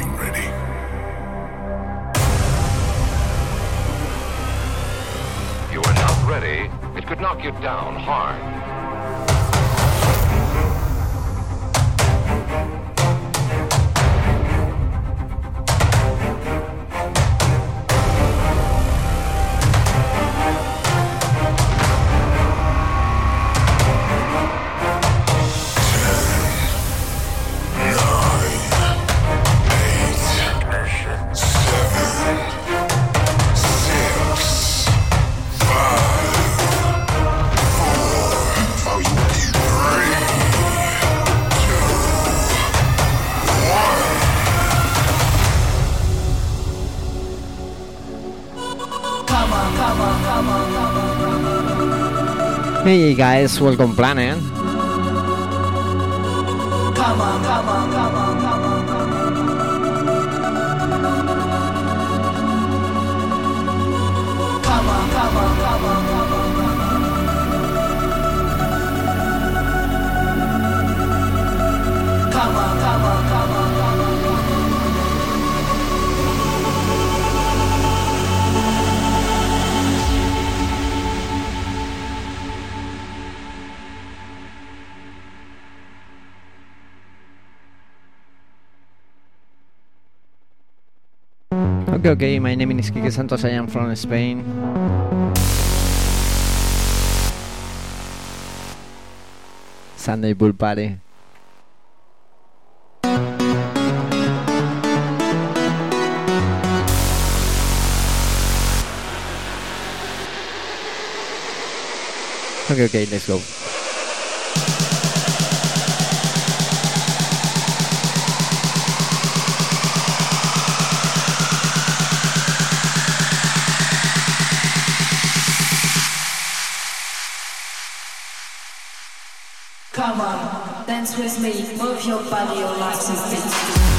fucking ready. You are not ready. It could knock you down hard. Hey guys, welcome Planet. Okay, okay, my name is Kike Santos, I am from Spain. Sunday Pool Party. Okay, okay, let's go. Dance with me, move your body, your life to beat.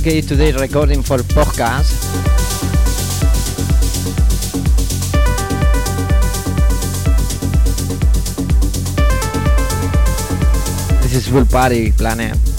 Okay, today recording for podcast. This is Pool Party Planet.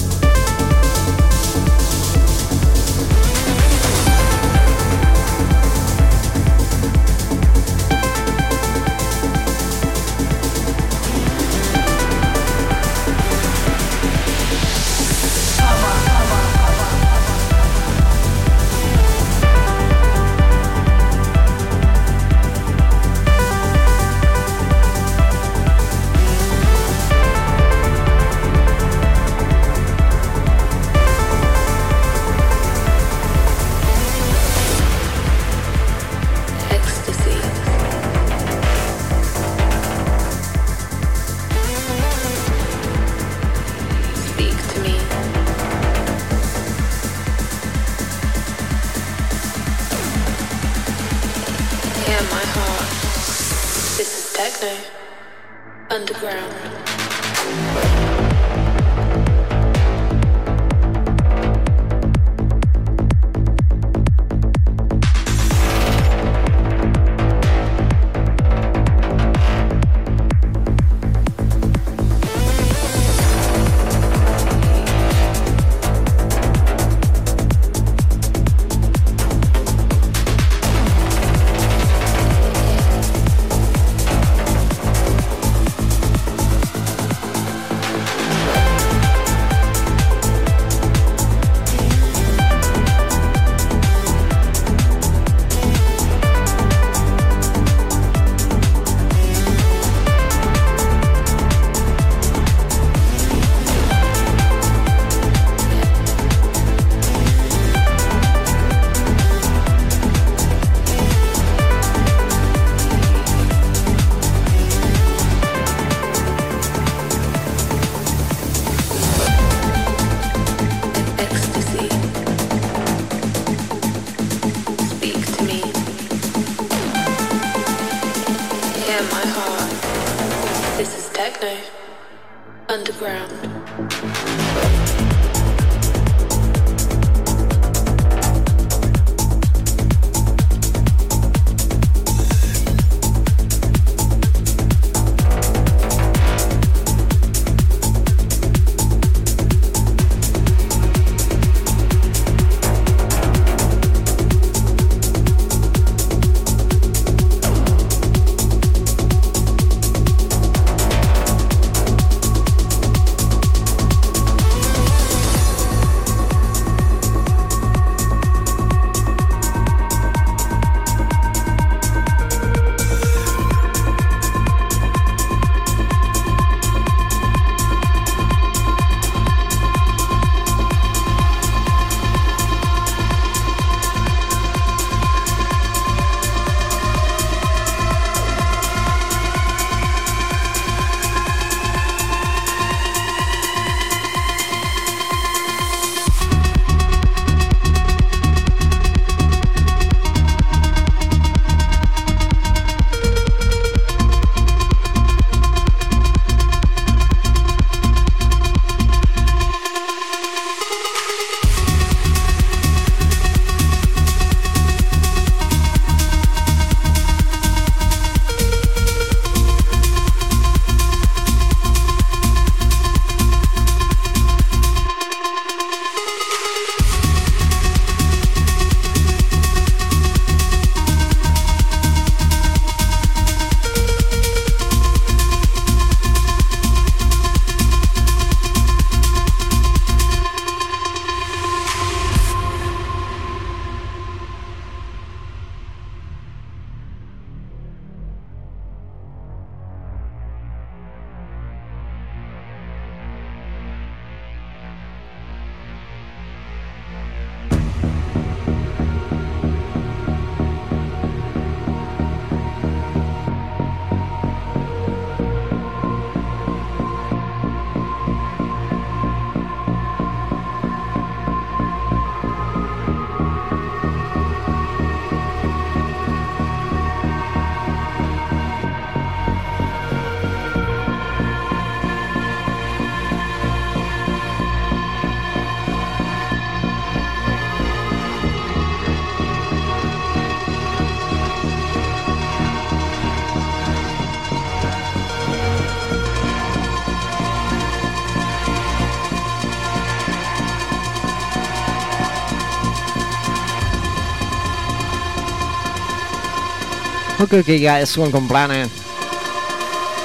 Okay, guys, welcome planet.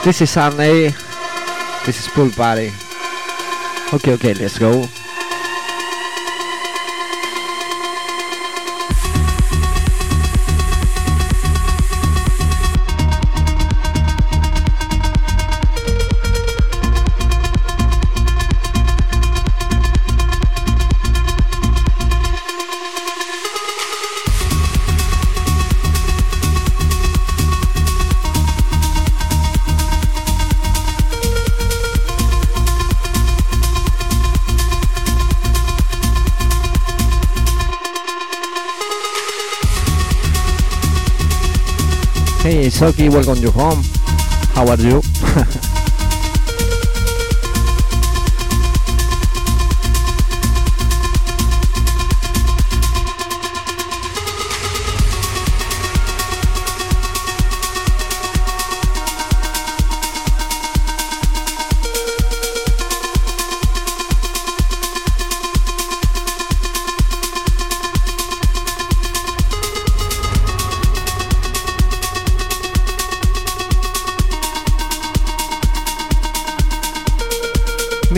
This is Sunday. This is pool party. Okay, okay, let's go. Soki, welcome you home. How are you?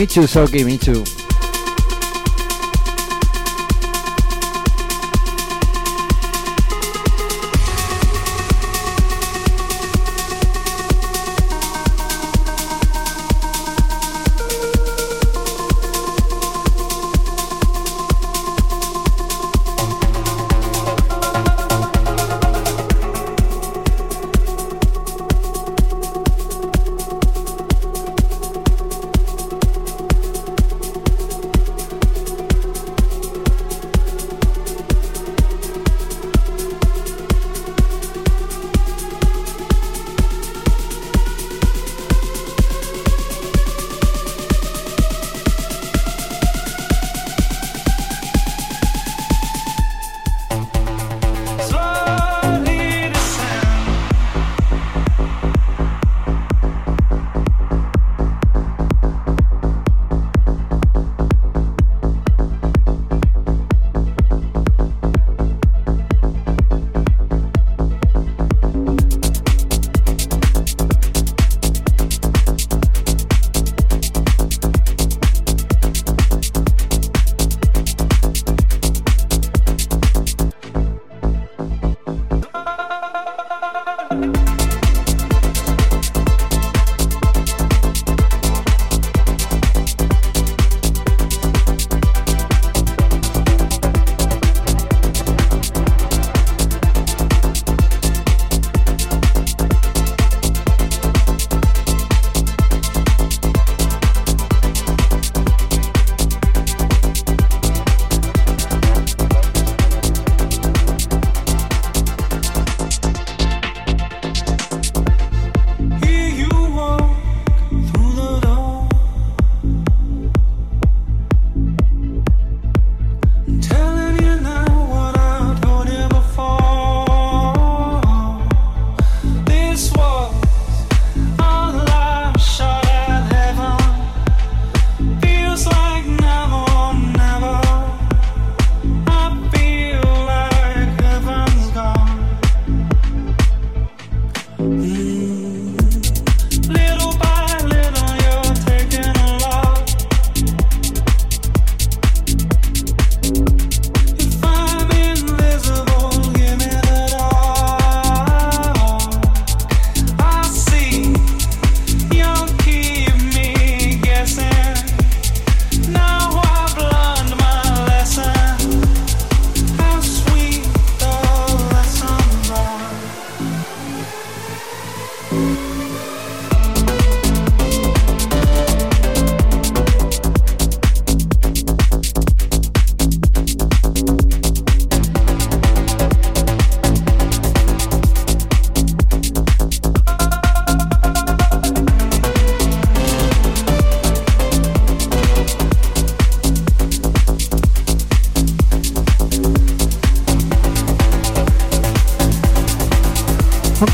Too, Soki, me too.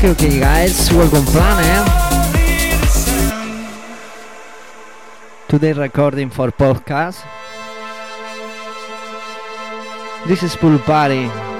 Okay, guys, welcome Planet. Today recording for podcast. This is Pool Party.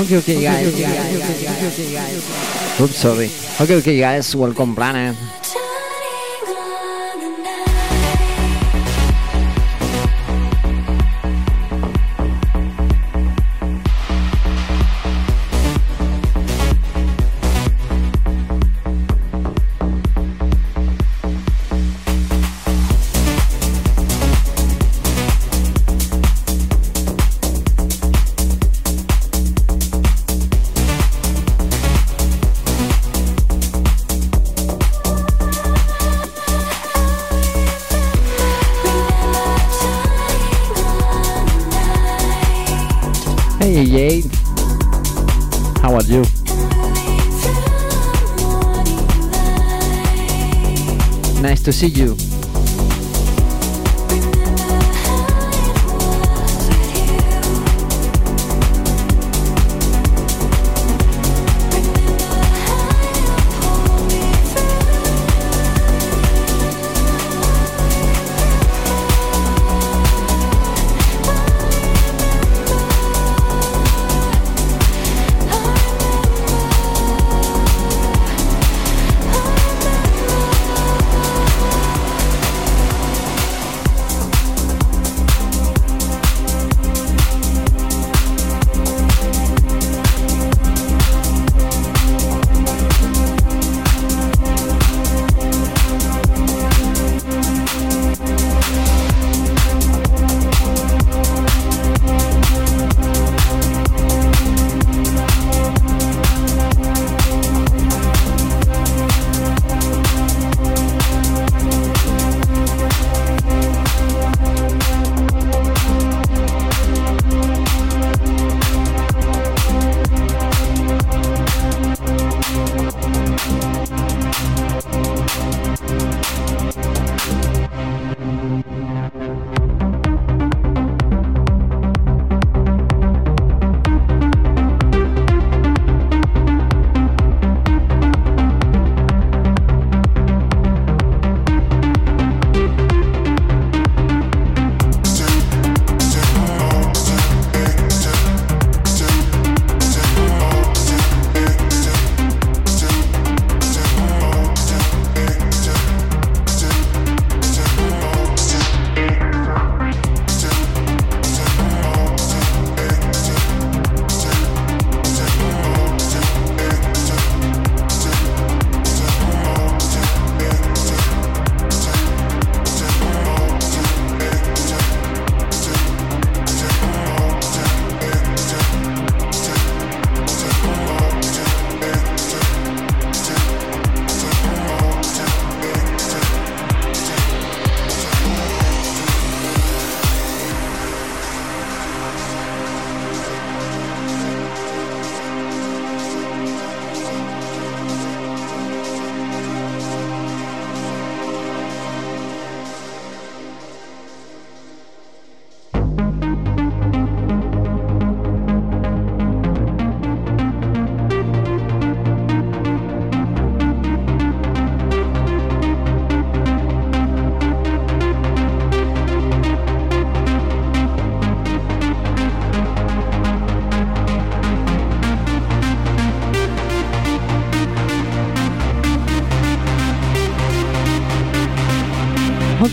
Okay, okay, guys. Okay, okay, guys. Oops, sorry. Okay, okay, guys. Welcome, Planet. See you.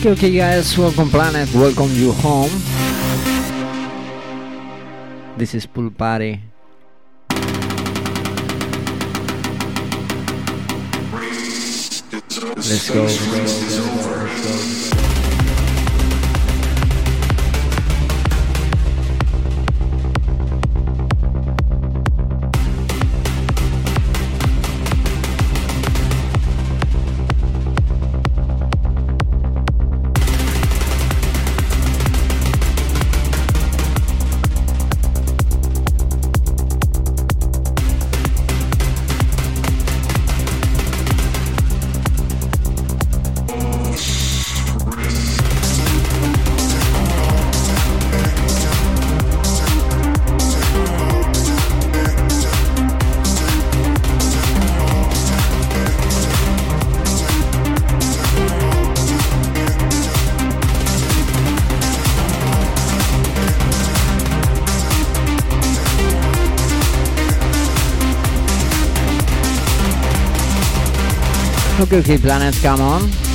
Okay, okay, guys, welcome planet, welcome you home. This is Pool Party. Let's go. Let's go. Okay, okay, planet, come on.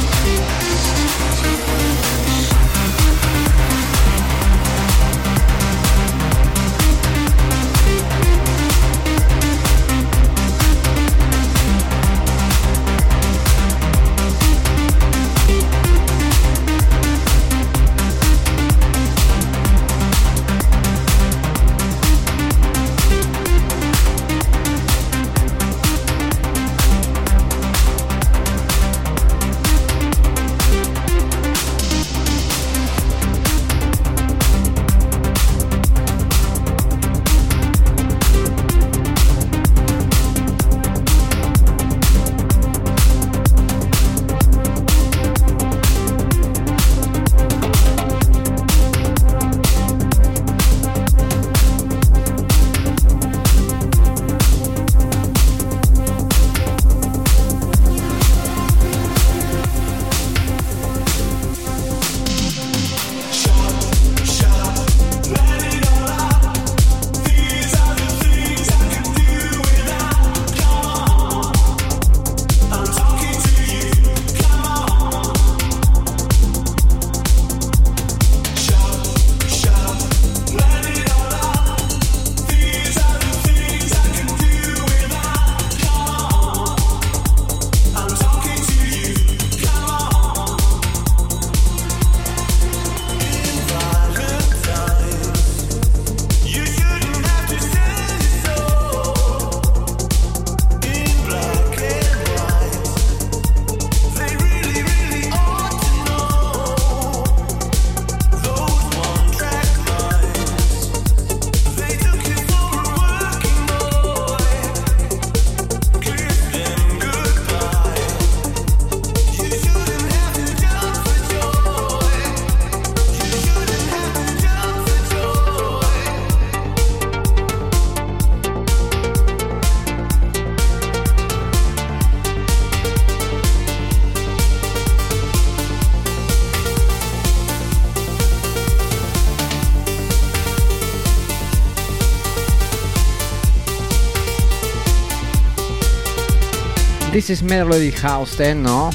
This is Melodic House 10, no?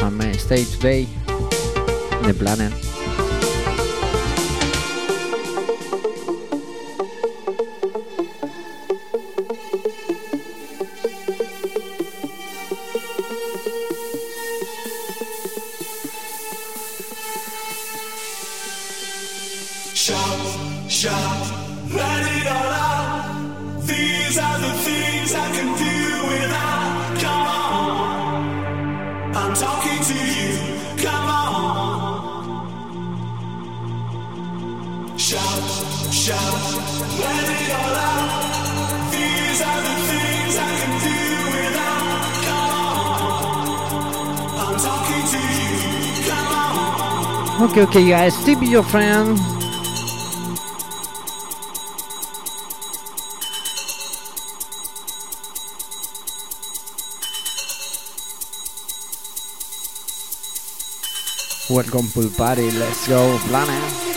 My main uh, stage today, the planet. Okay, guys, keep your friend. Welcome, pool party. Let's go, planet.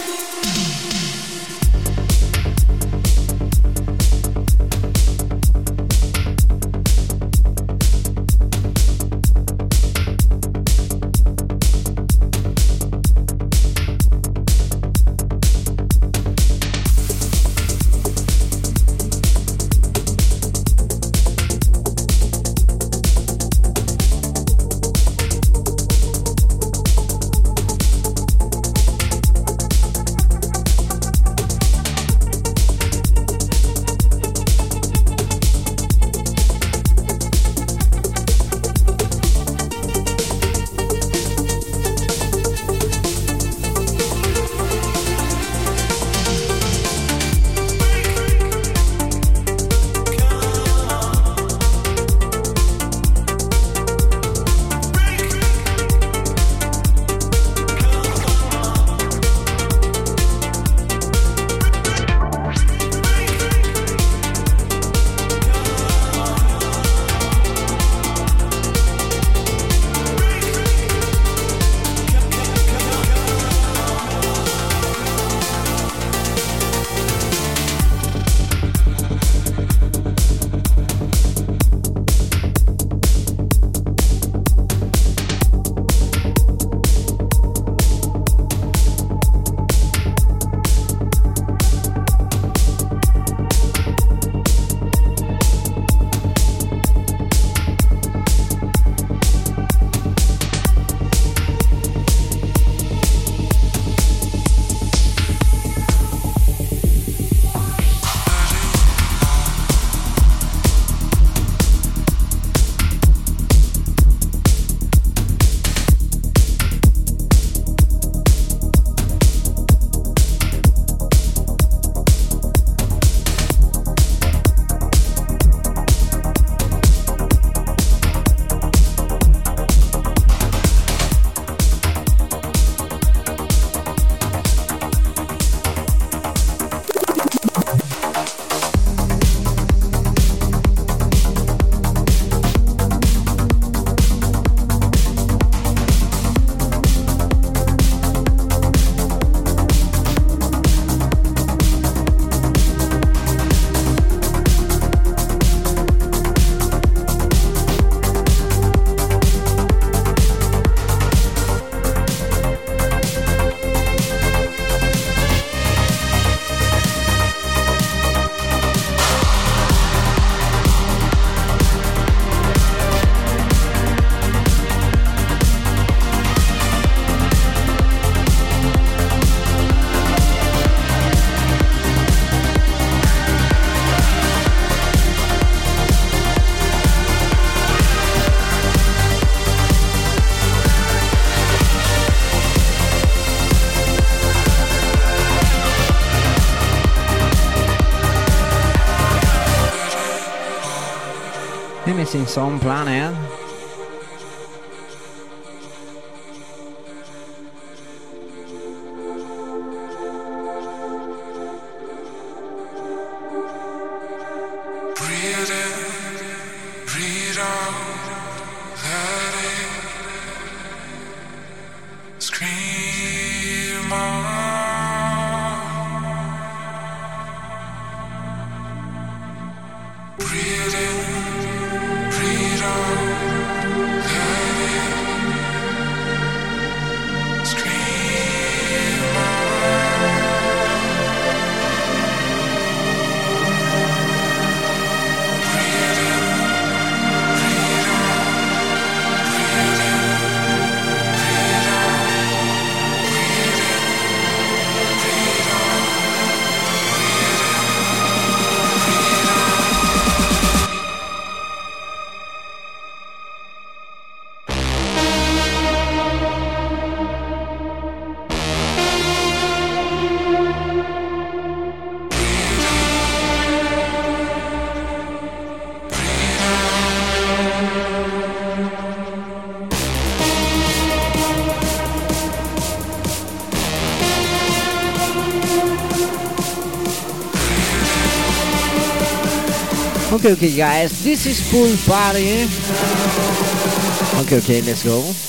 Son Planet. Okay, okay, guys, this is pool party. Okay, okay, let's go.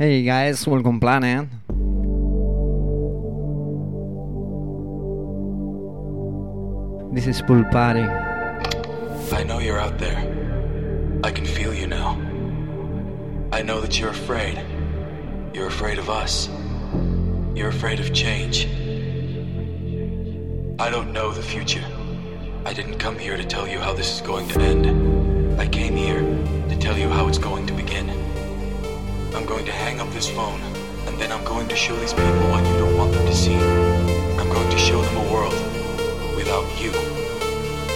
Hey guys, welcome Planet. This is Pool Party. I know you're out there. I can feel you now. I know that you're afraid. You're afraid of us. You're afraid of change. I don't know the future. I didn't come here to tell you how this is going to end. I came here to tell you how it's going this phone, and then I'm going to show these people what you don't want them to see. I'm going to show them a world without you.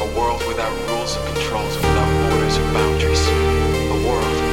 A world without rules and controls, without borders or boundaries. A world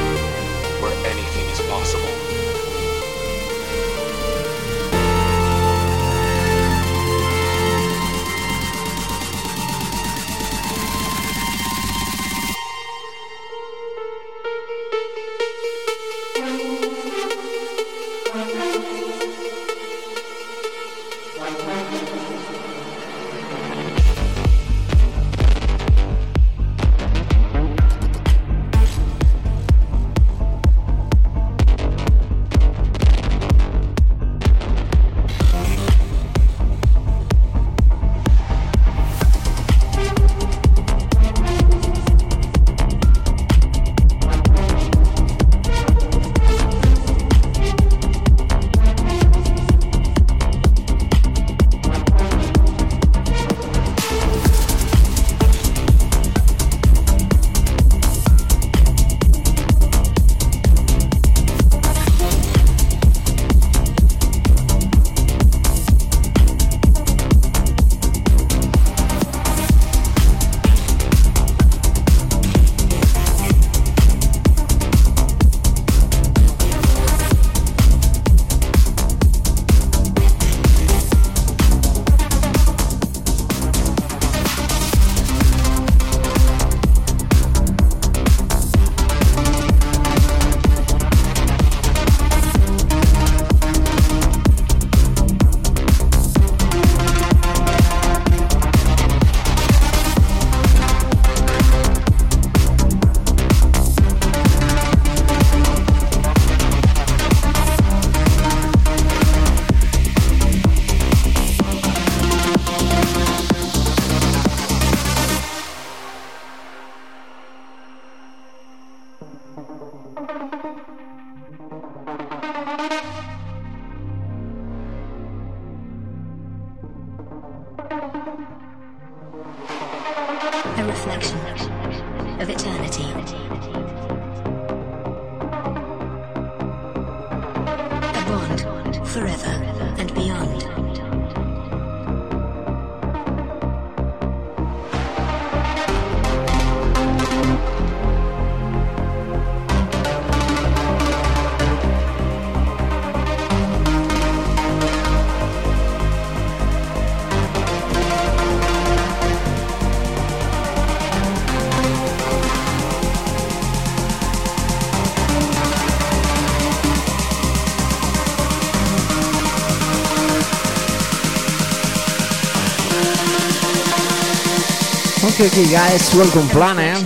Okay, guys, welcome Planet.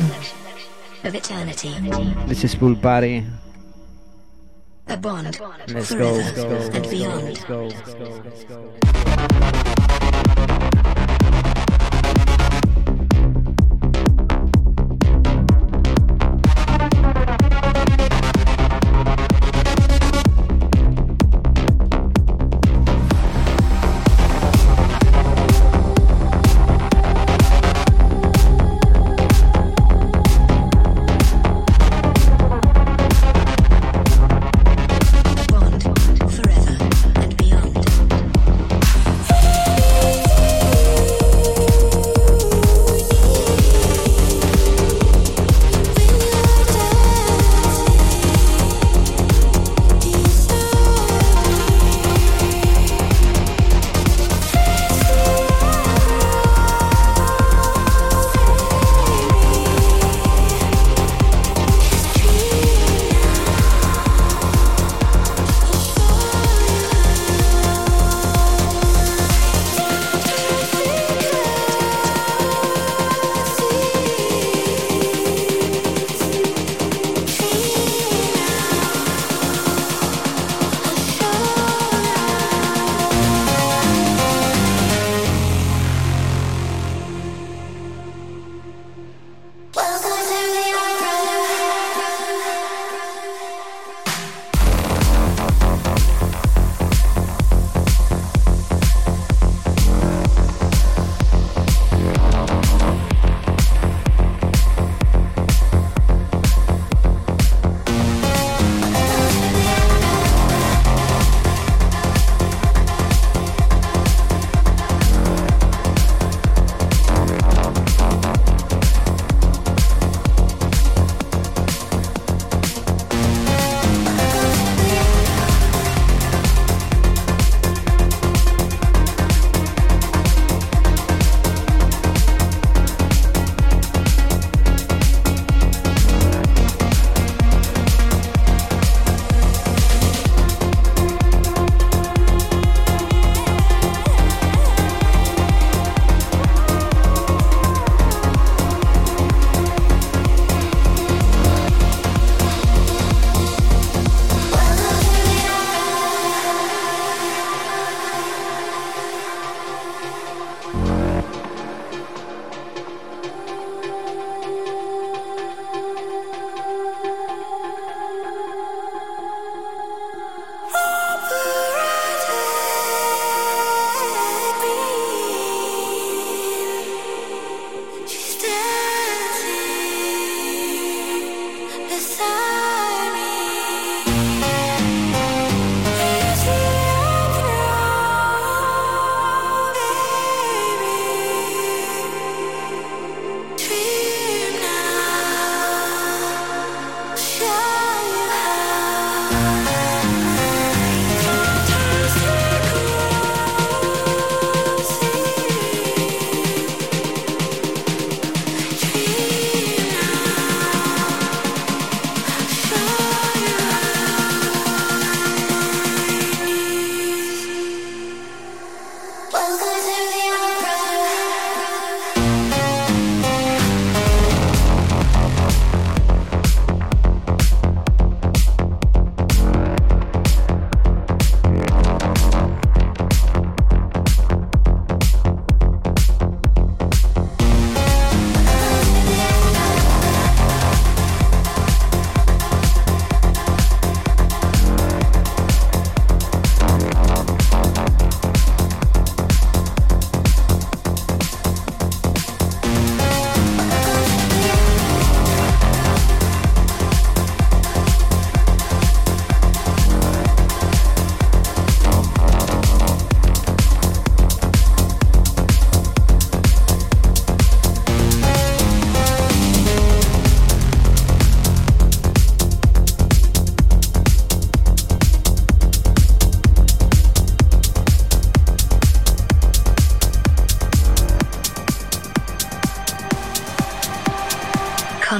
Of eternity. This is Pool Party. A bond Let's go, let's go, and beyond. let's go, let's go, let's go.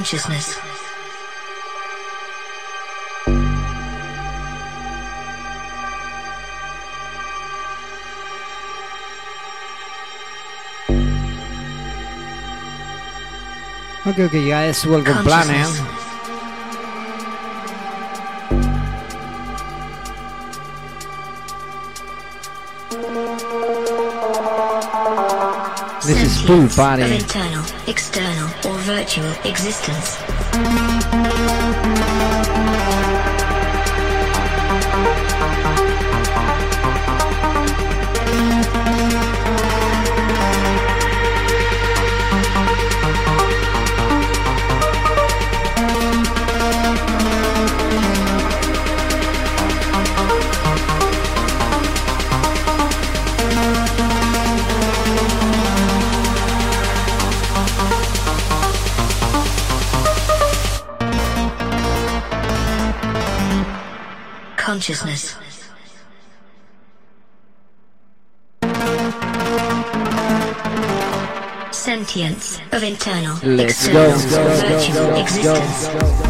Consciousness. Okay, okay, guys, welcome Planet. Consciousness. This is Sentience Party. Of internal, external, or virtual existence. Consciousness. Sentience of internal, Let's external, go. or virtual existence.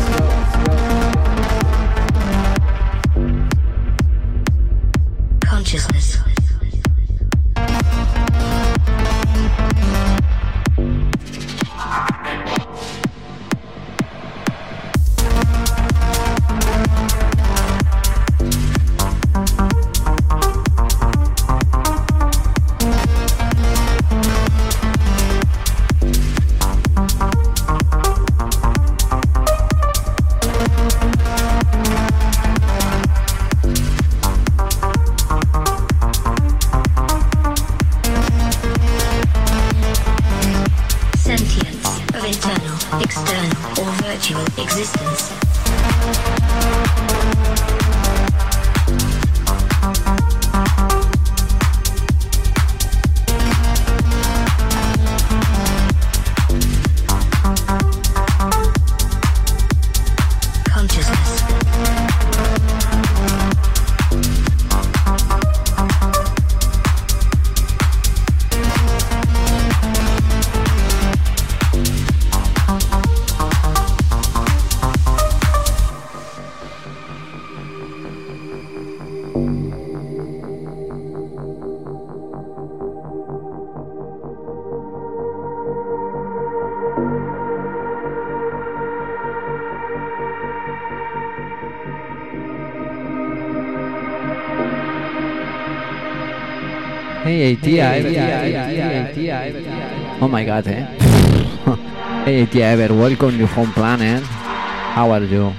ATI, ever welcome you home planet. How are you?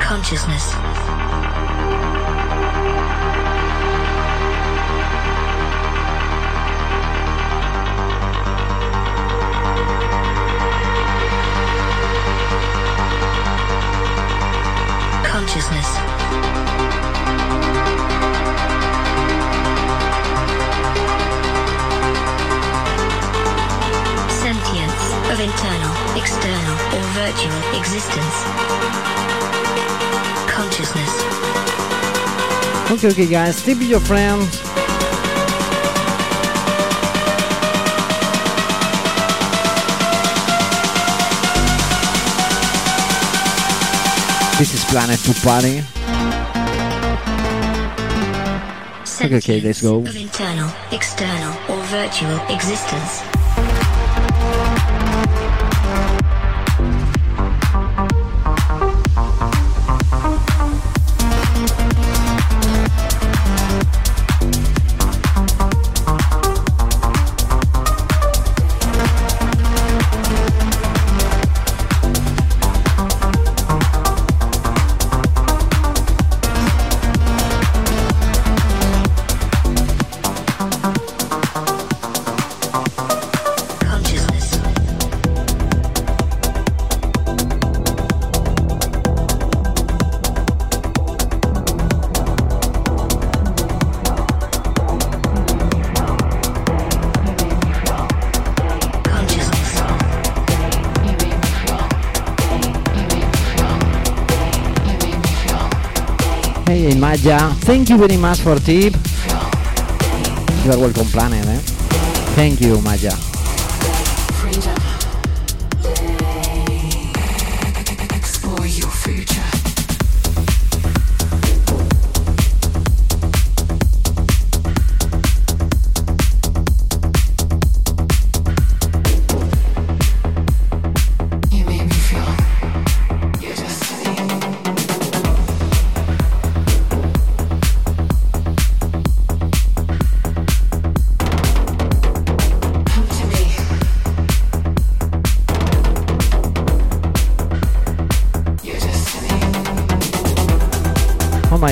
Consciousness. Okay, okay, guys, with your friends. This is Planet to Party. Okay, okay, let's go. Of internal, external, or virtual existence. Maya, thank you very much for tip. You are welcome, Planet, eh? Thank you, Maya.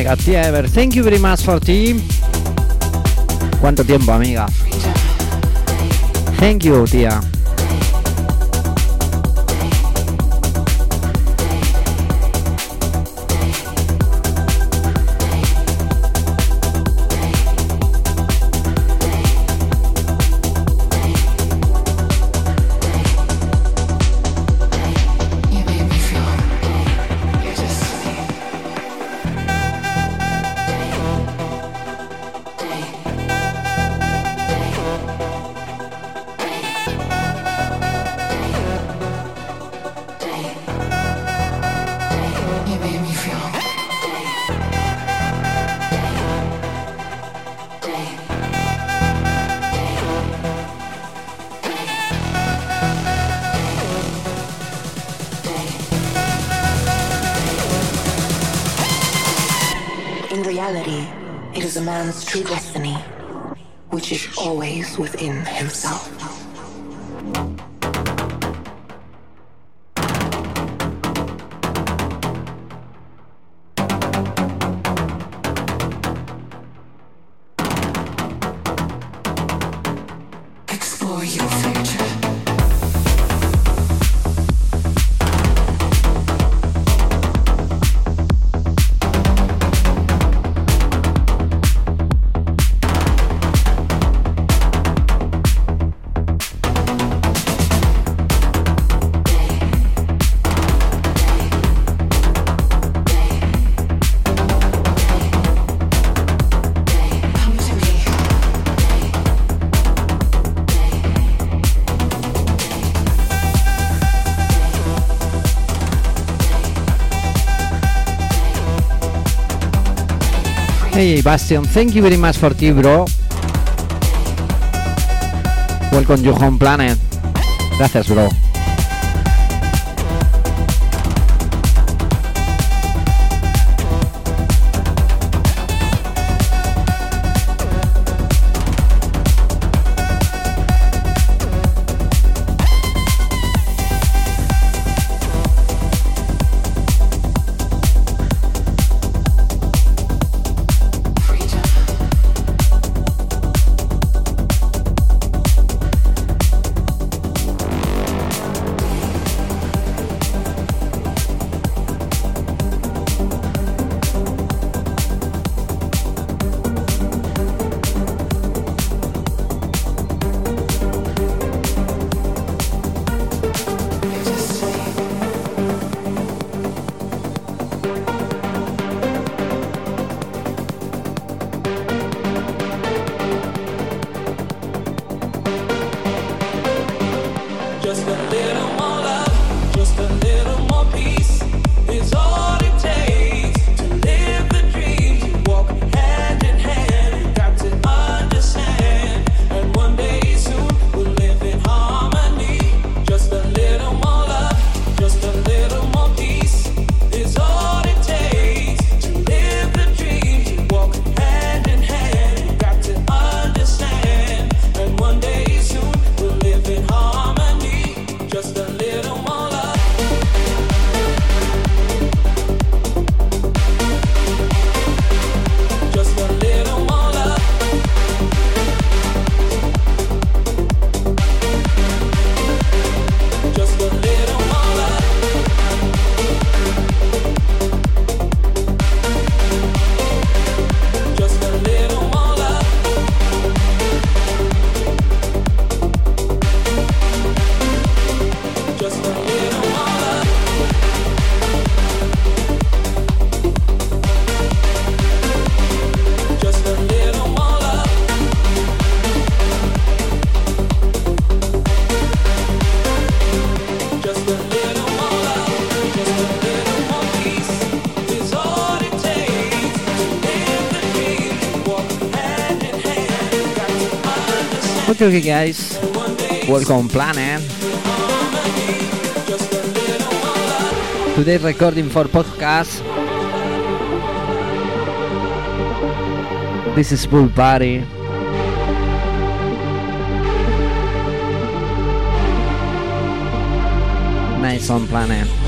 Katia Ever. Thank you very much for ti. ¿Cuánto tiempo, amiga? Thank you, tía. Hey Bastion, thank you very much for tea, bro. Welcome to Home Planet. Gracias, bro. Okay, guys. Welcome Planet. Eh? Today recording for podcast. This is Pool Party. Nice on Planet. Eh?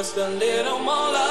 just a little more love.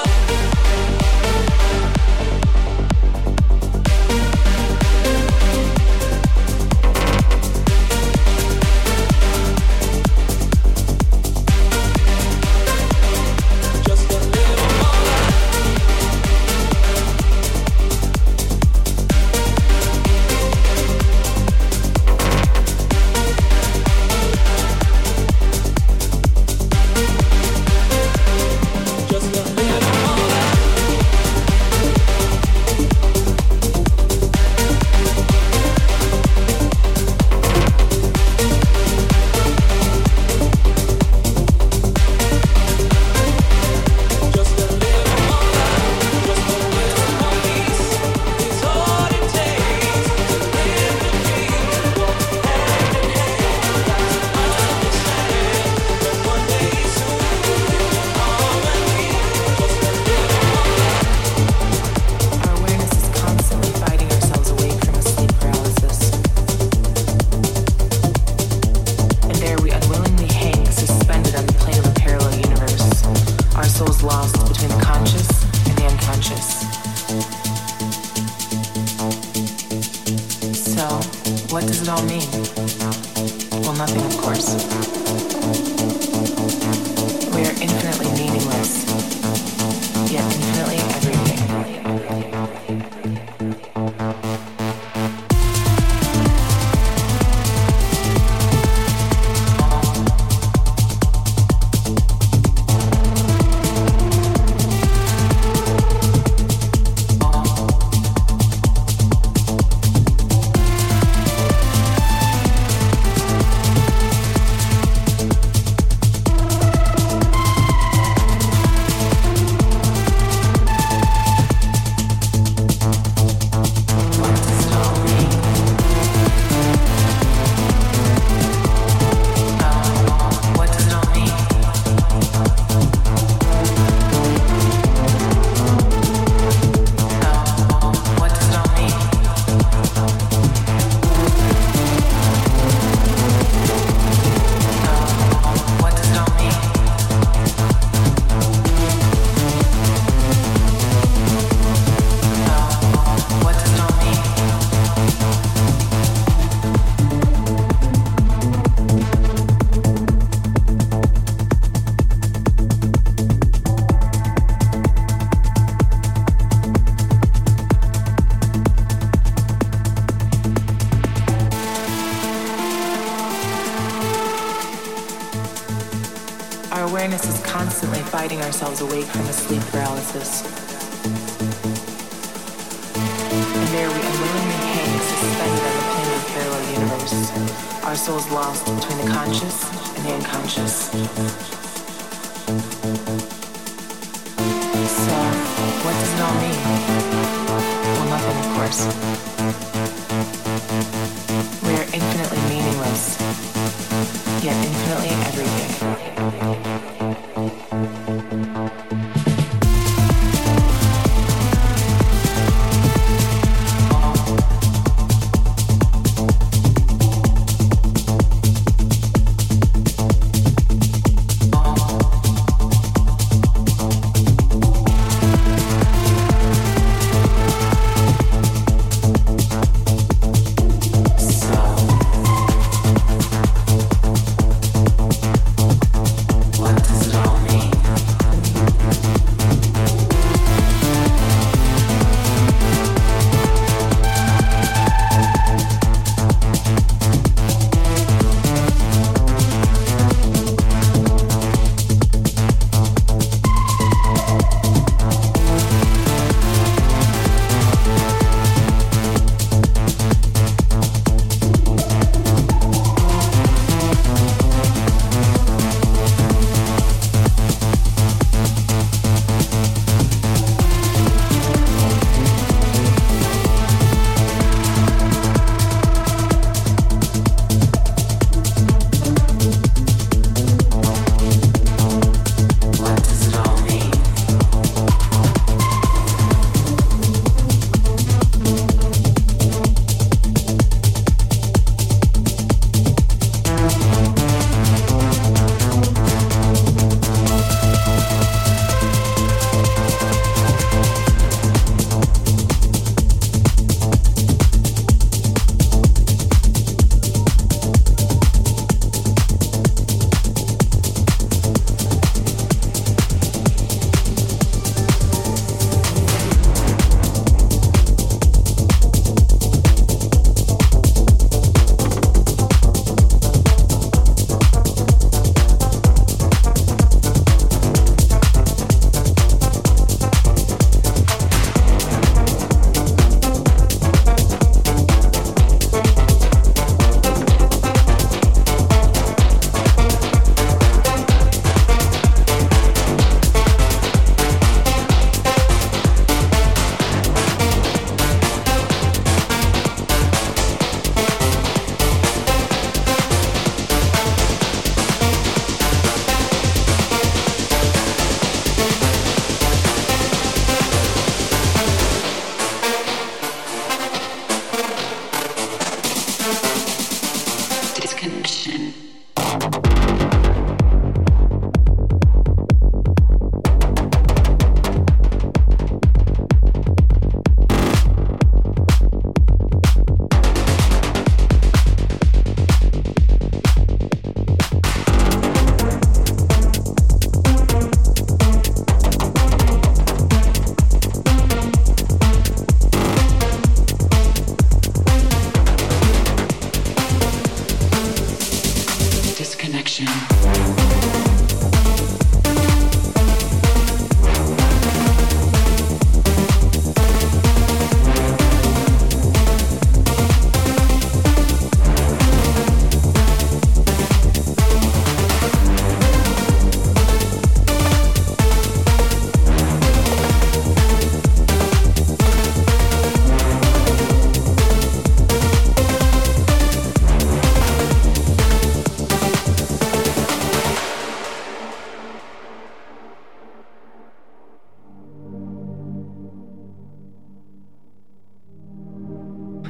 ourselves awake from a sleep paralysis. And there we unwillingly hang suspended on the plane of the parallel universe, our souls lost between the conscious and the unconscious.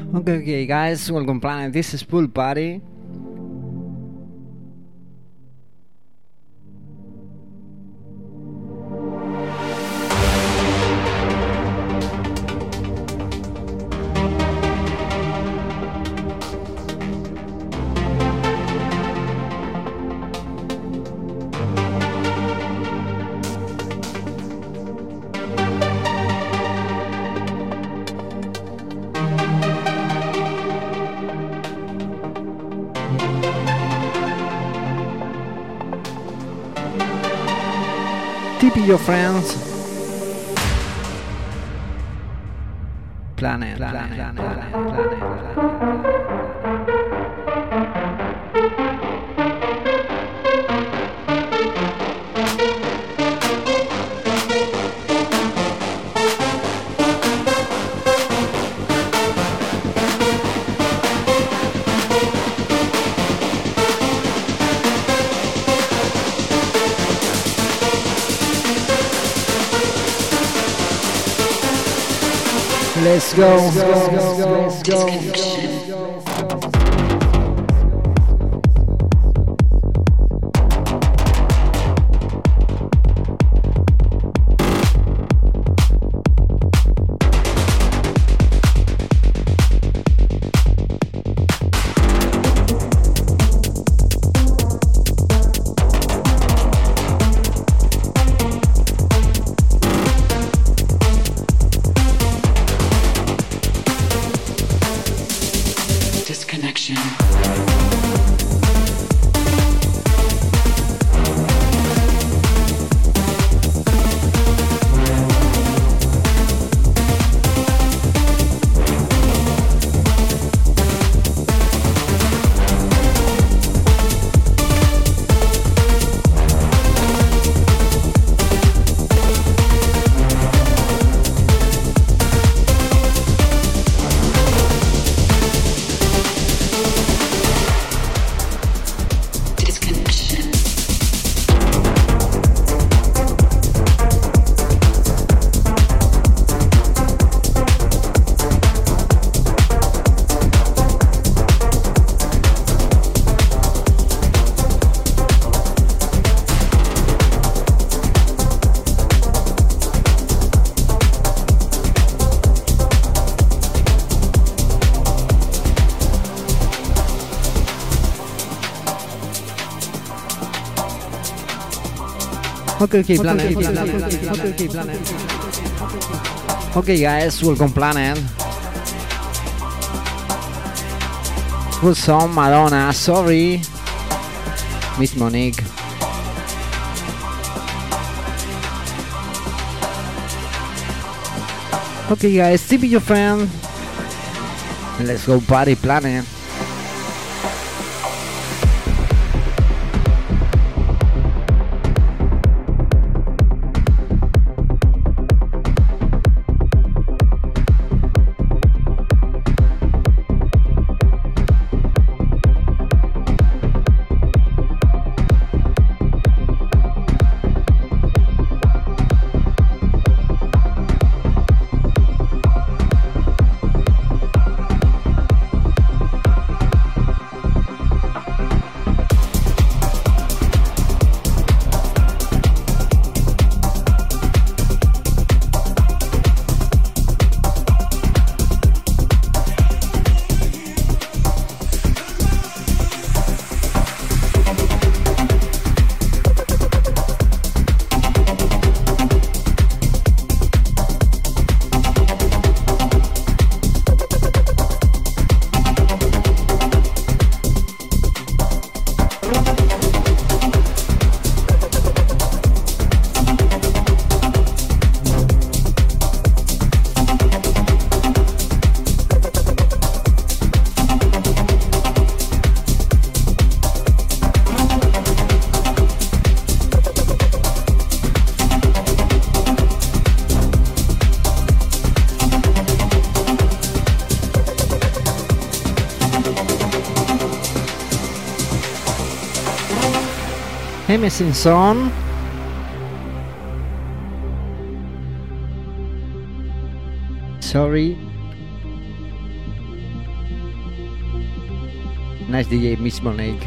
Okay, okay, guys, welcome planet. This is Pool Party. Your friends. Okay, okay, planet. Planet. Okay, guys, welcome planet. Good song, Madonna. Sorry, Miss Monique. Okay, guys, tip your friend. Let's go party planet. Hemisinson. Sorry. Nice DJ, Miss Monique.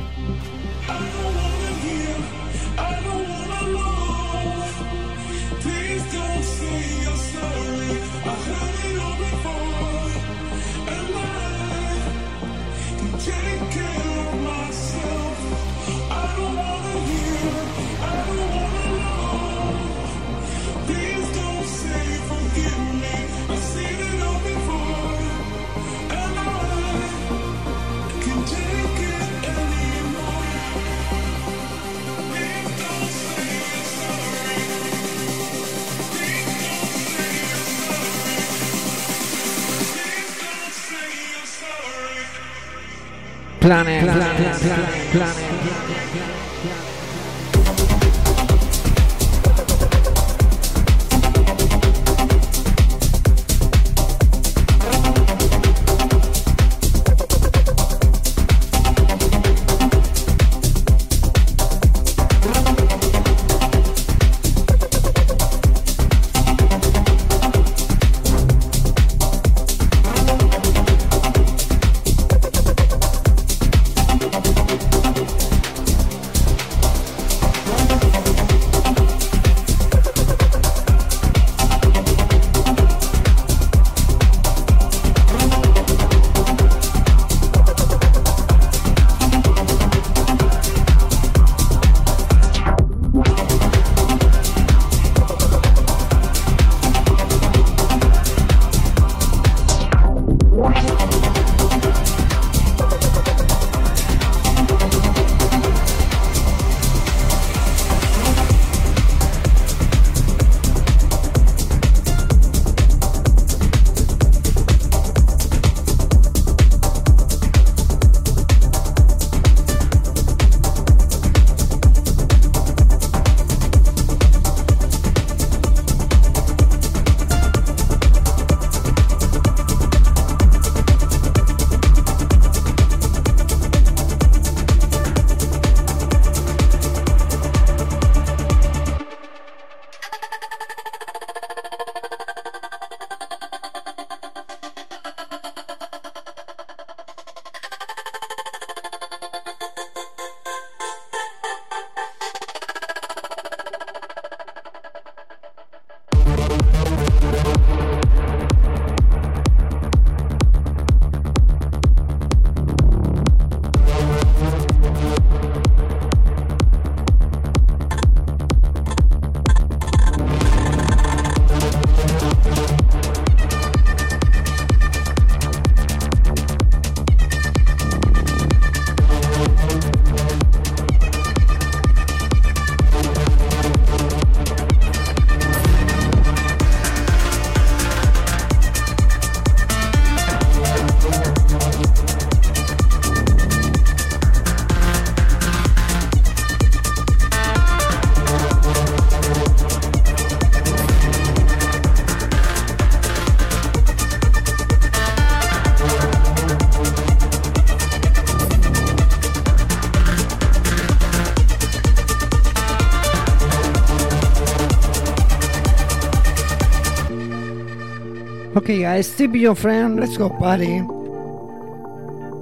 guys. Steve, your friend. Let's go party.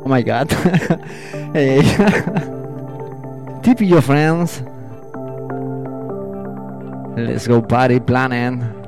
Oh my god. hey. Tip your friends. Let's go party planning.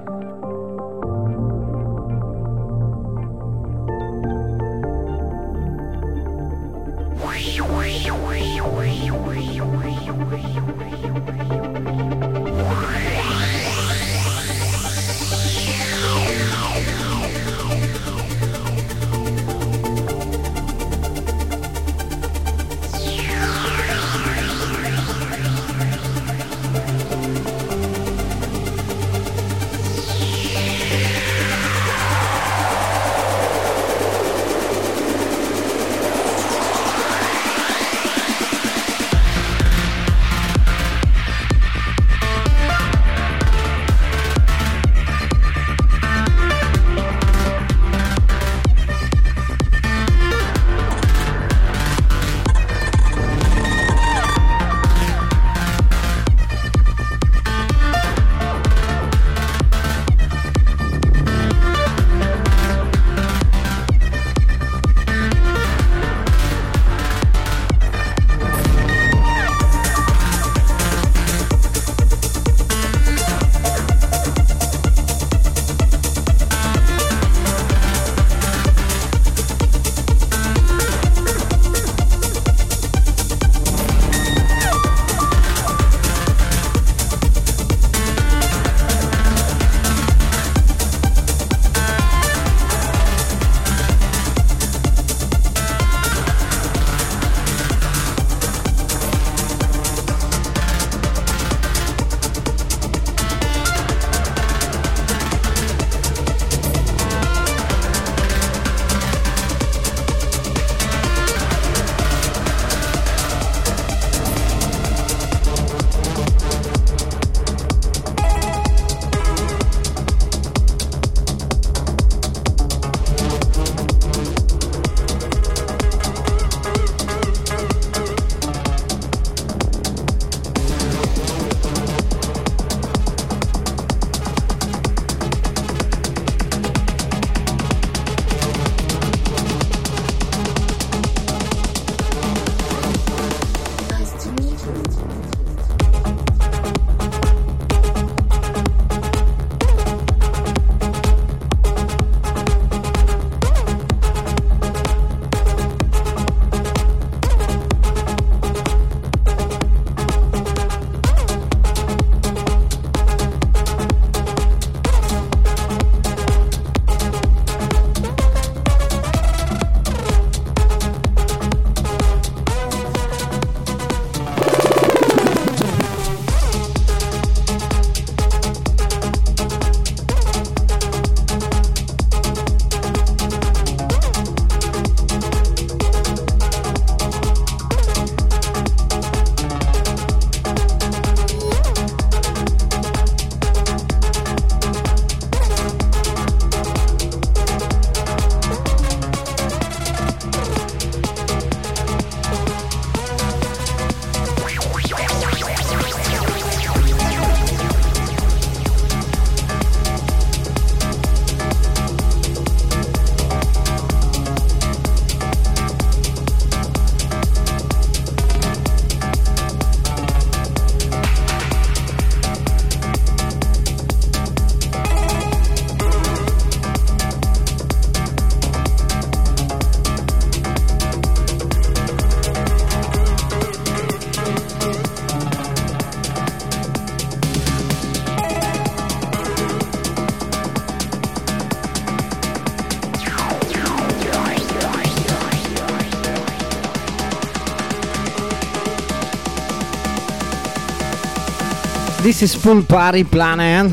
This is Pool Party Planet.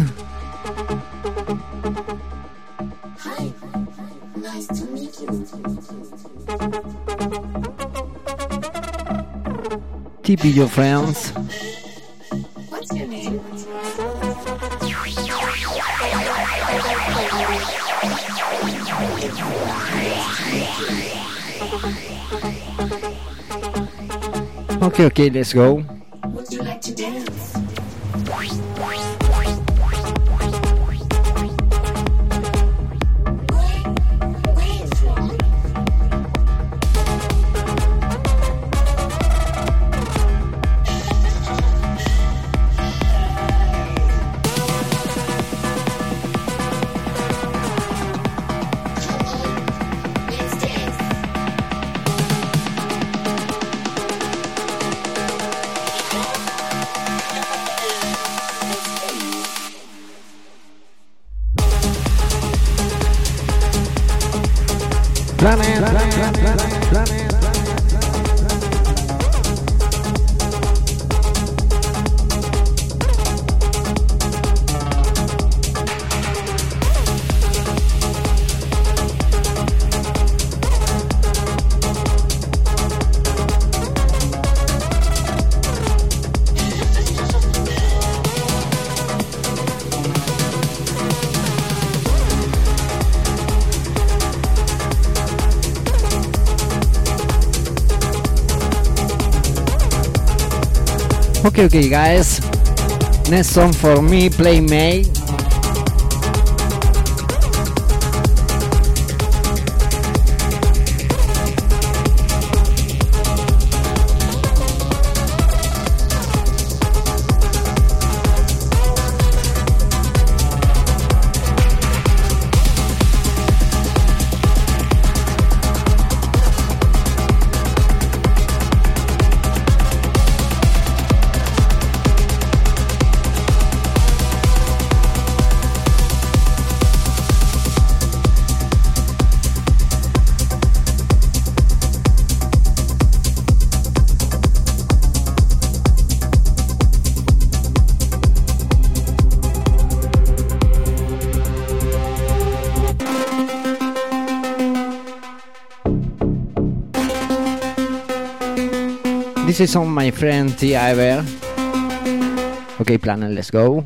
Hi, nice to meet you. Your friends. What's your name? Okay, okay, let's go. Okay, okay, guys. Next song for me, Play This is on my friend T. Iver. Okay, Planet, let's go.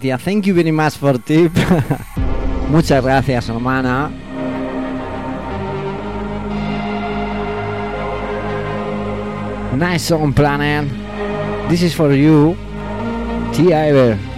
Thank you very much for tip. Muchas gracias, hermana. Nice song, Planet. This is for you, Tia Ever.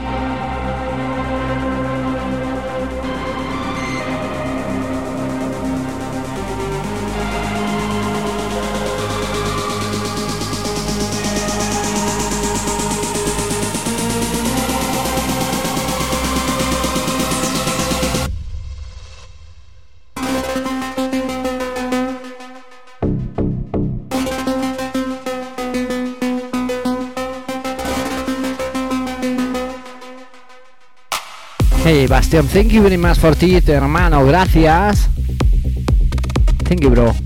Thank you very much for it, hermano. Gracias. Thank you, bro.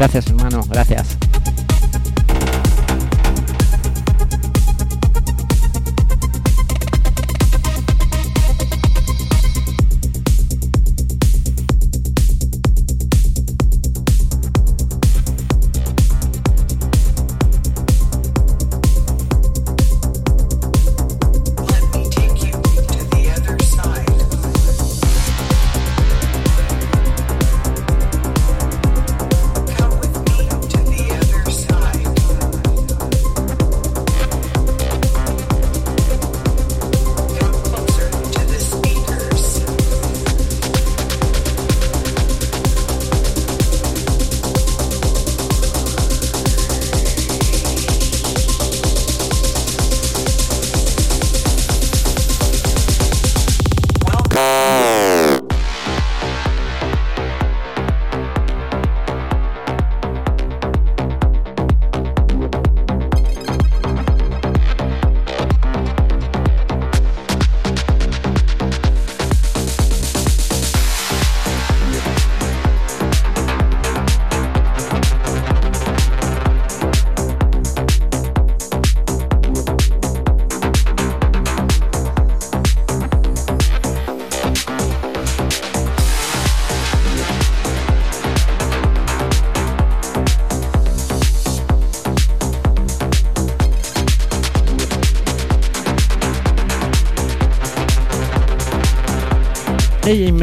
Gracias, hermano. Gracias.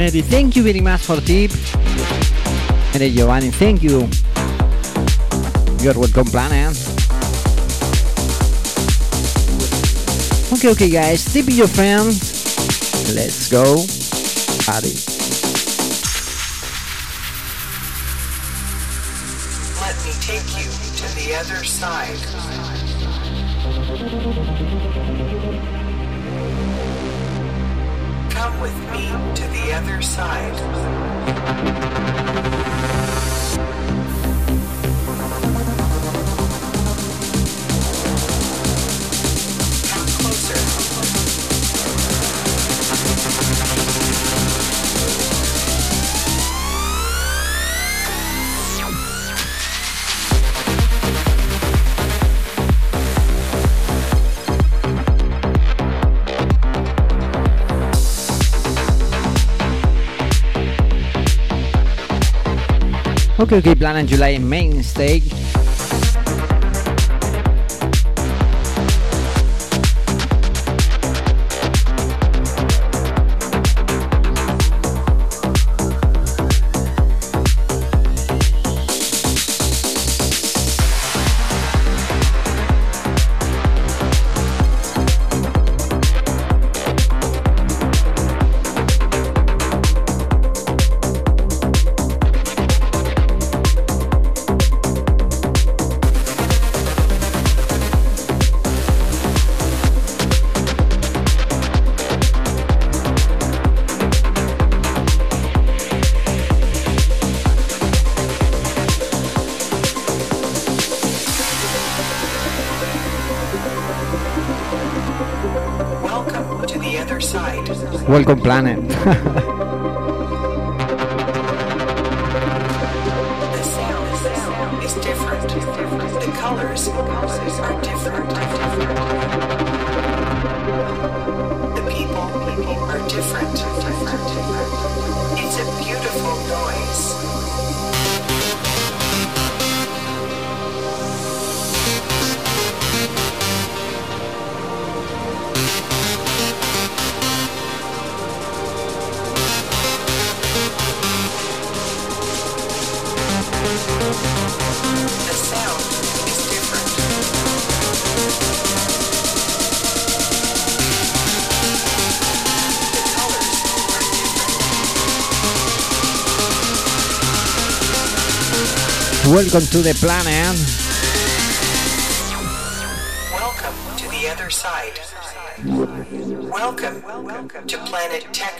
Thank you very much for tip. Hey, Giovanni, thank you. You're welcome, Planet. Eh? Okay, okay, guys, tip your friends. Let's go party. Let me take you to the other side. Side. Okay, okay, Planet July main stage. Welcome, Planet. Welcome to the planet. Welcome to the other side. Welcome welcome to Planet Techno.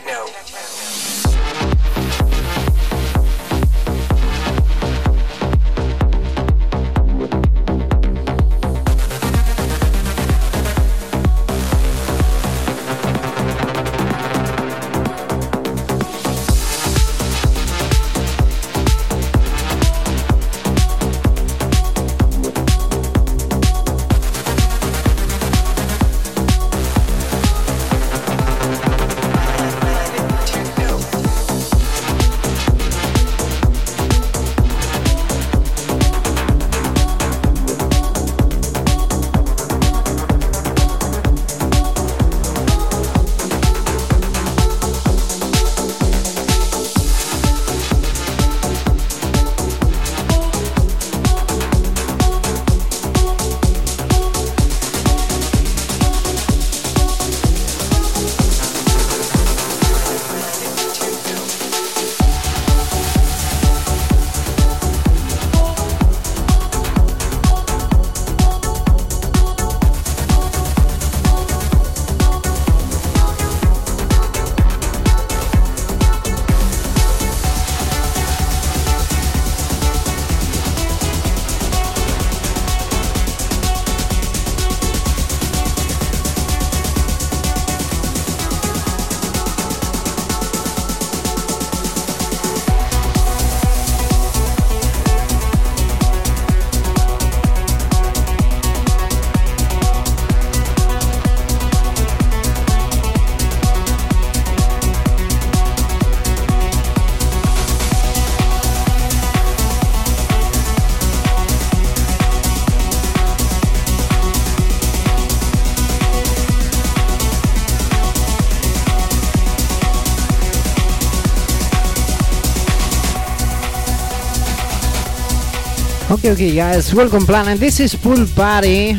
Okay, okay, guys, welcome, Planet. This is Pool Party.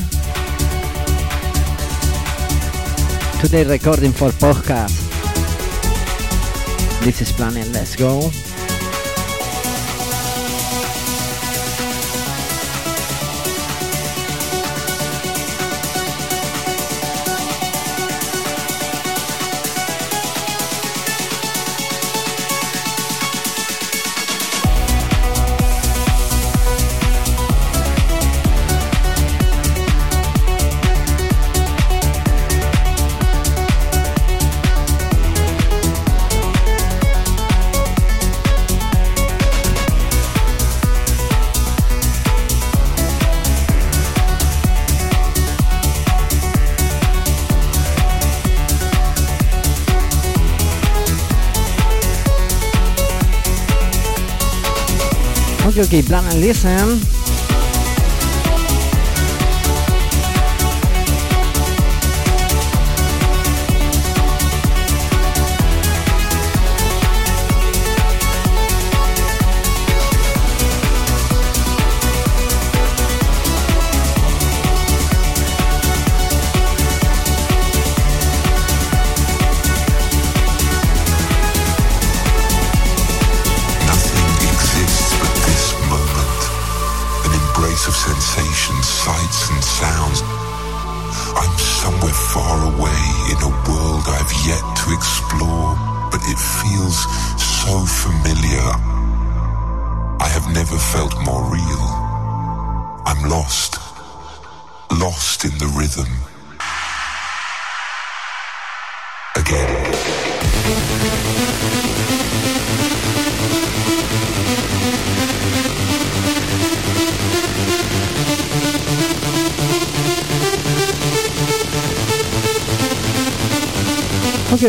Today, recording for podcast. This is Planet. Let's go. Okay, Gay and Listen.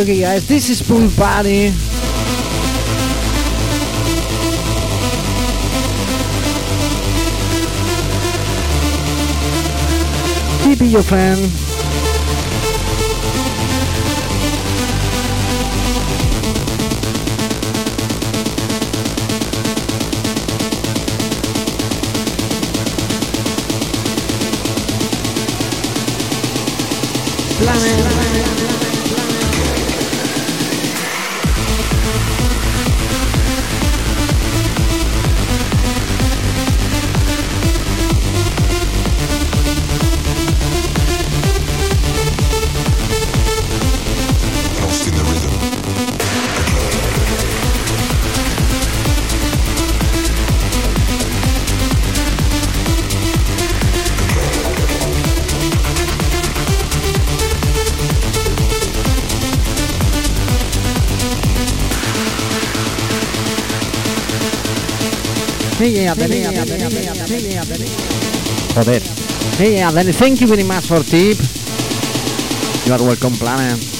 okay, guys, this is Pool Party. Be your friend. Joder. Hey, thank you very much for tip. You are welcome, planet.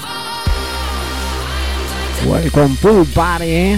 Con Pool Party,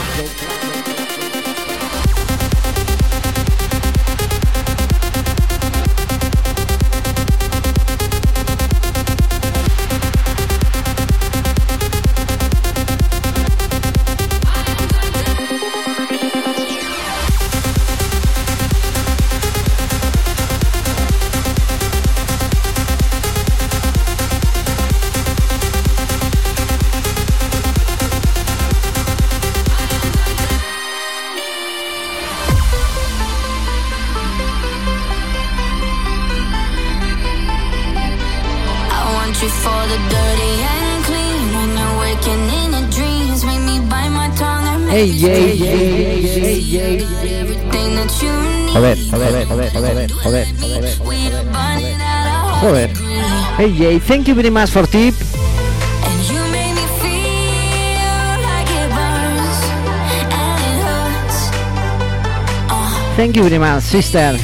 Thank you very much for tip. Thank you very much, sister.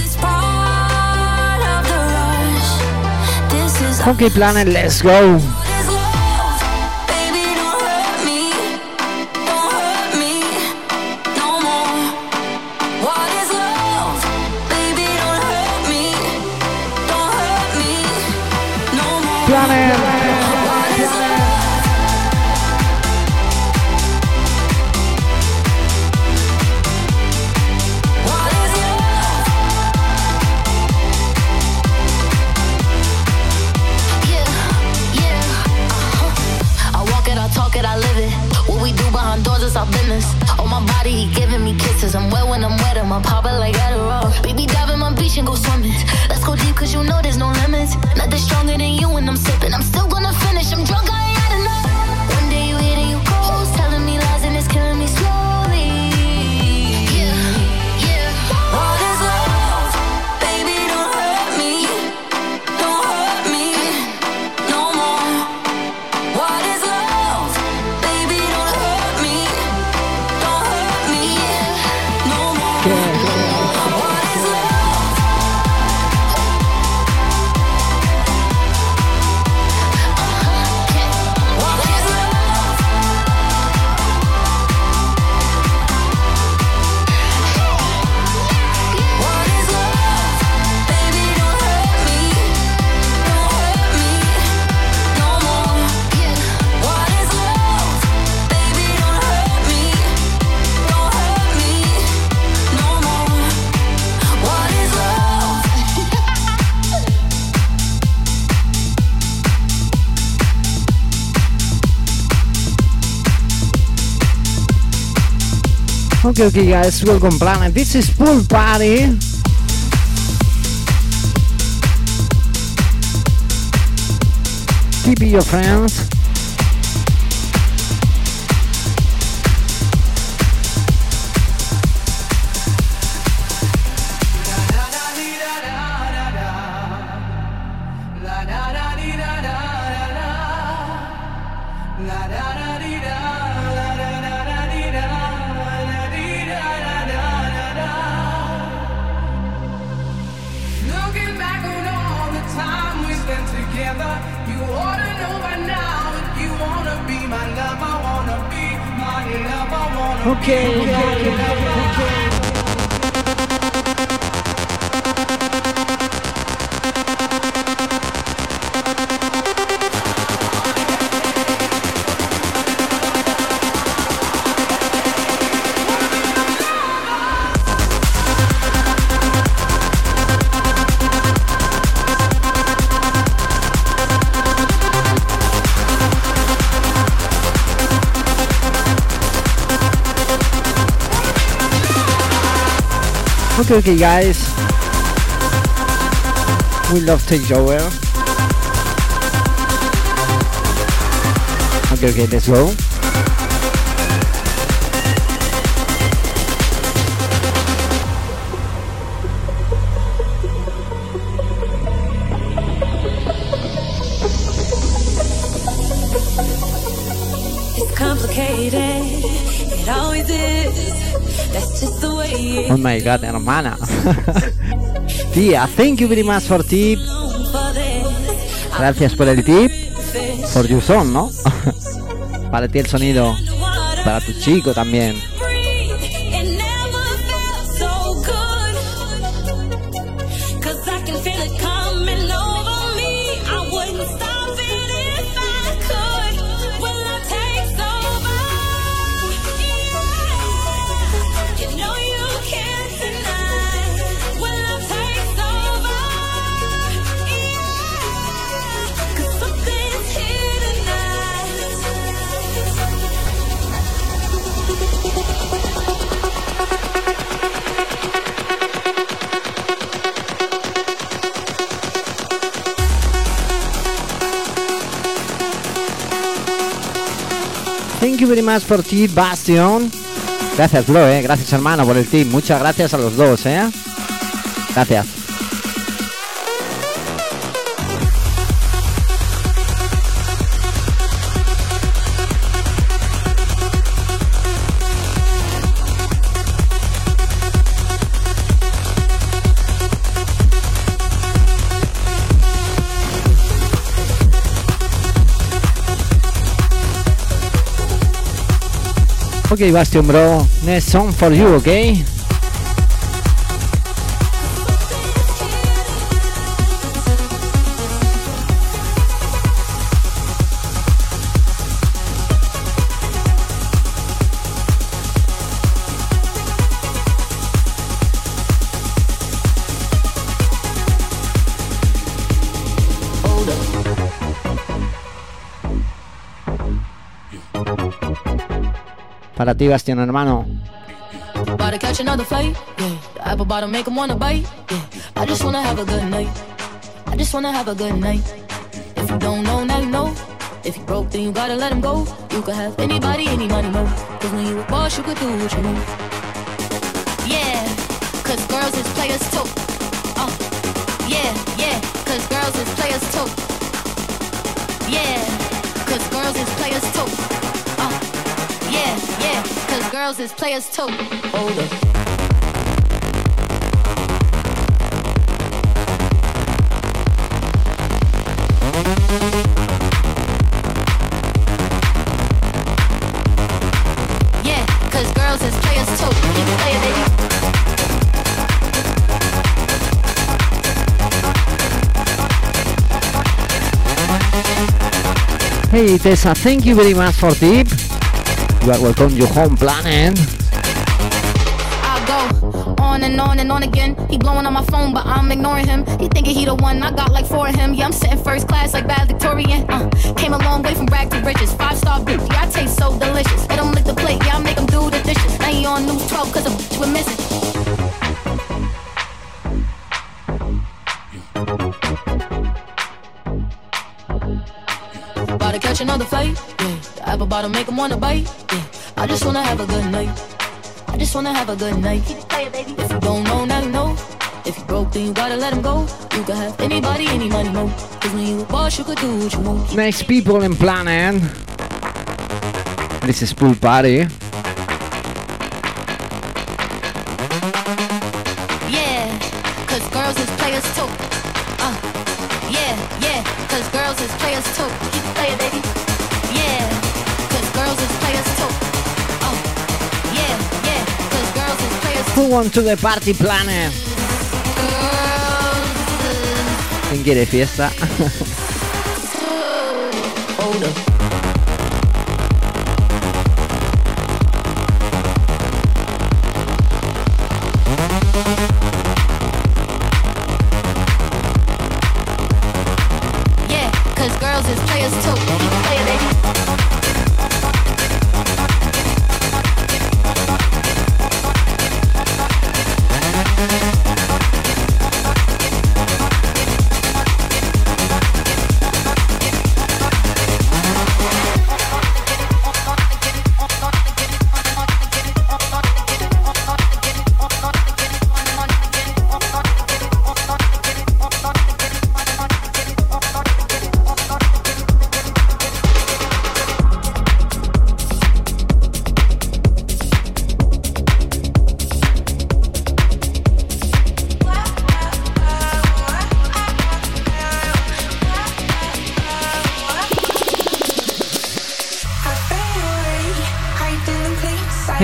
Okay, planet, let's go. running. okay, okay, guys, welcome planet. This is Pool Party. Keep your friends. Okay, guys. We love takeover. Okay, okay, let's go. It's complicated, it always is. That's just the Oh my god, hermana. Tía, thank you very much for tip. Gracias por el tip. Por your son, ¿no? para ti el sonido. Para tu chico también. Thank you very much for tea, Bastion. Gracias, bro, eh. Gracias, hermano, por el team, Muchas gracias a los dos, eh. Gracias. Okay, Bastion, bro. Next song for you, okay? Para ti, Bastion, hermano. I just wanna have a good night. I just wanna have a good night. If you don't know, now you know. If you broke, then you gotta let him go. You could have anybody, any money, mo. Cause when you a boss, you could do what you want. Yeah, cause girls is players too. Uh, yeah, yeah, cause girls is players too. Yeah, cause girls is players too. Yeah, yeah, cause girls is players too. Hold up. Girls is players too. You play it, baby. Hey, Tessa, thank you very much for tip. Home planet. I go on and on and on again. He blowing on my phone, but I'm ignoring him. He thinking he the one. I got like four of him. Yeah, I'm sitting first class like bad Victorian. Uh, came a long way from rag to riches. Five star bitch. Yeah, I taste so delicious. Let him lick the plate. Yeah, I make him do the dishes. Now he on news 12 cause a bitch we're missing. About to catch another fight. Yeah, the apple bottom make him wanna bite. Yeah, I just wanna have a good night. I just wanna have a good night. If you don't know, now you know. If you broke, then you gotta let him go. You could have anybody, any money, mo. Cause when you a boss, you could do what you want. Next people in planet. This is pool party. Players Who want to the party planet? ¿Quién quiere fiesta? Hold up.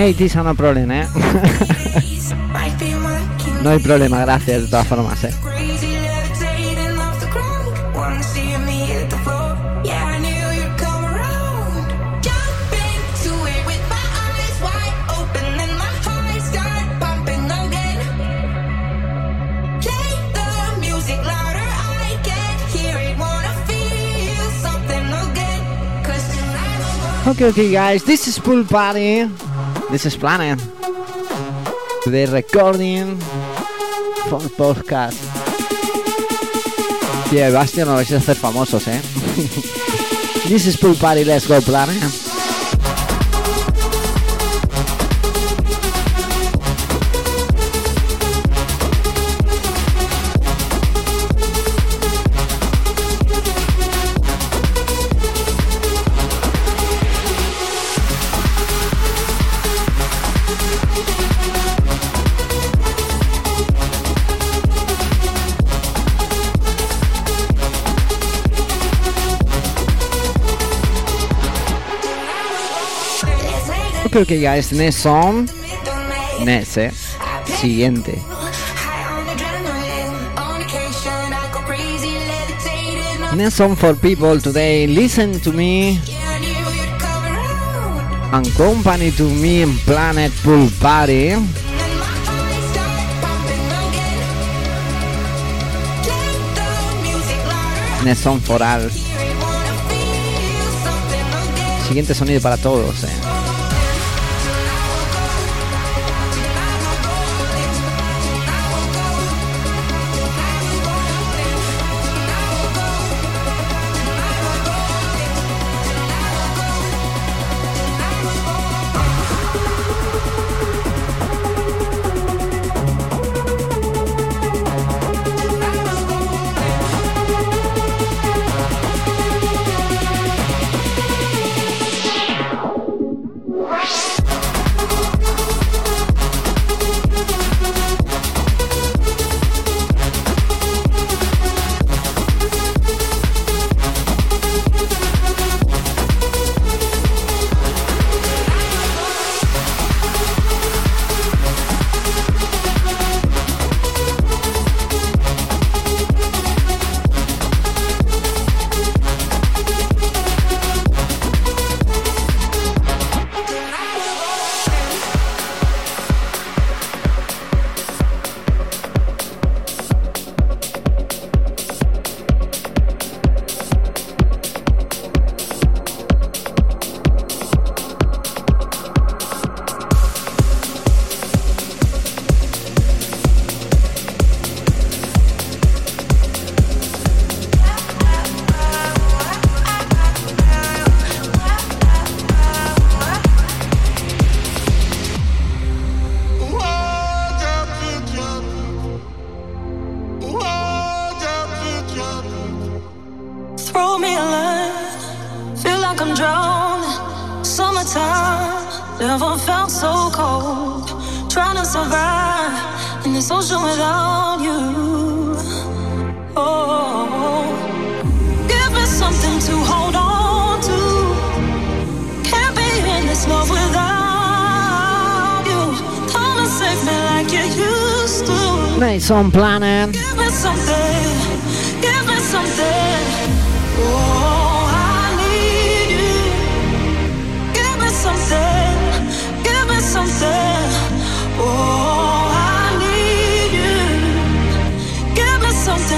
Hey, Tisa, no problem, ¿eh? no hay problema, gracias de todas formas, ¿eh? Okay, okay, guys, this is pool party. This is Planet. The recording for podcast. Tío, Bastion, no vais a hacer famosos, eh. this is pool party, let's go, Planet. Guys. Next song. Next, eh. Siguiente. Next song for people today. Listen to me. And company to me in Planet Pool Party. Next song for all. Siguiente sonido para todos, eh.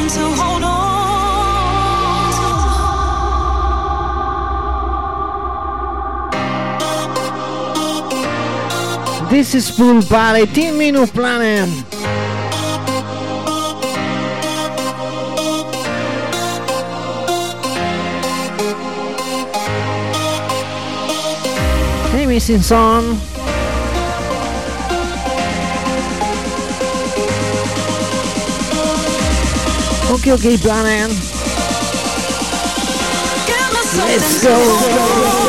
To hold on This is Pool Party, Team Minus Planet. Missing song. Okay, okay, Planet. Let's go. Let's go.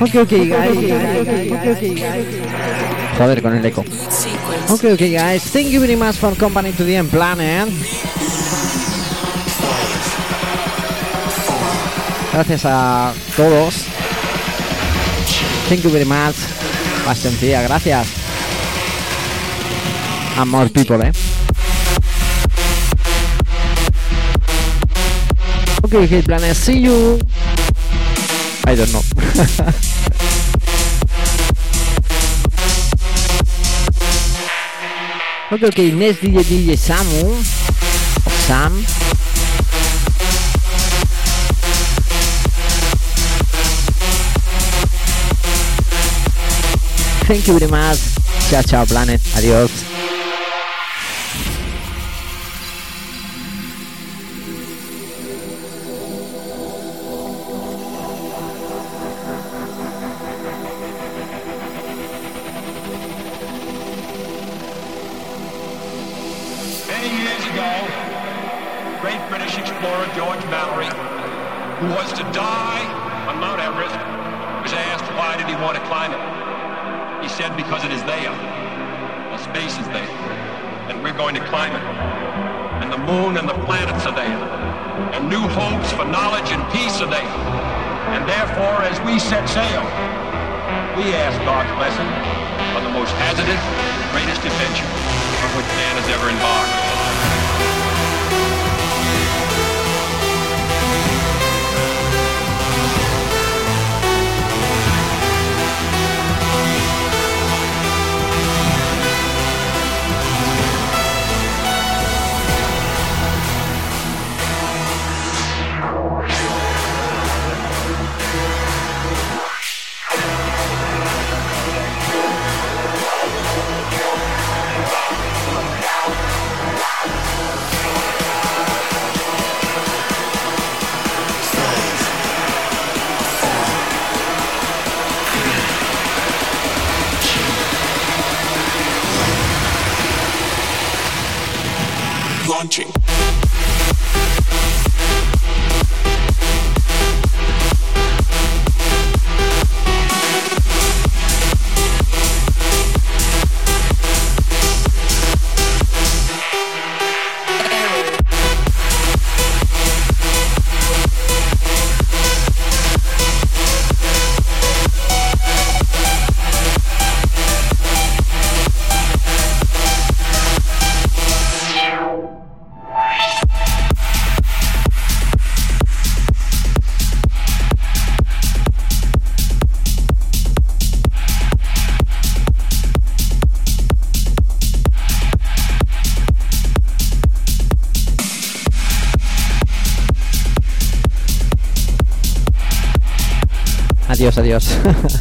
Ok, ok, Joder, con el eco. Ok, ok, guys. Thank you very much for company to the Planet. Gracias a todos. Thank you very much. Más gracias. And more people, eh. Okay, okay, planet. See you. I don't know. okay, okay. Next DJ DJ Samu. Sam. Thank you very much. Ciao, ciao, planet. Adiós. Adiós, adiós.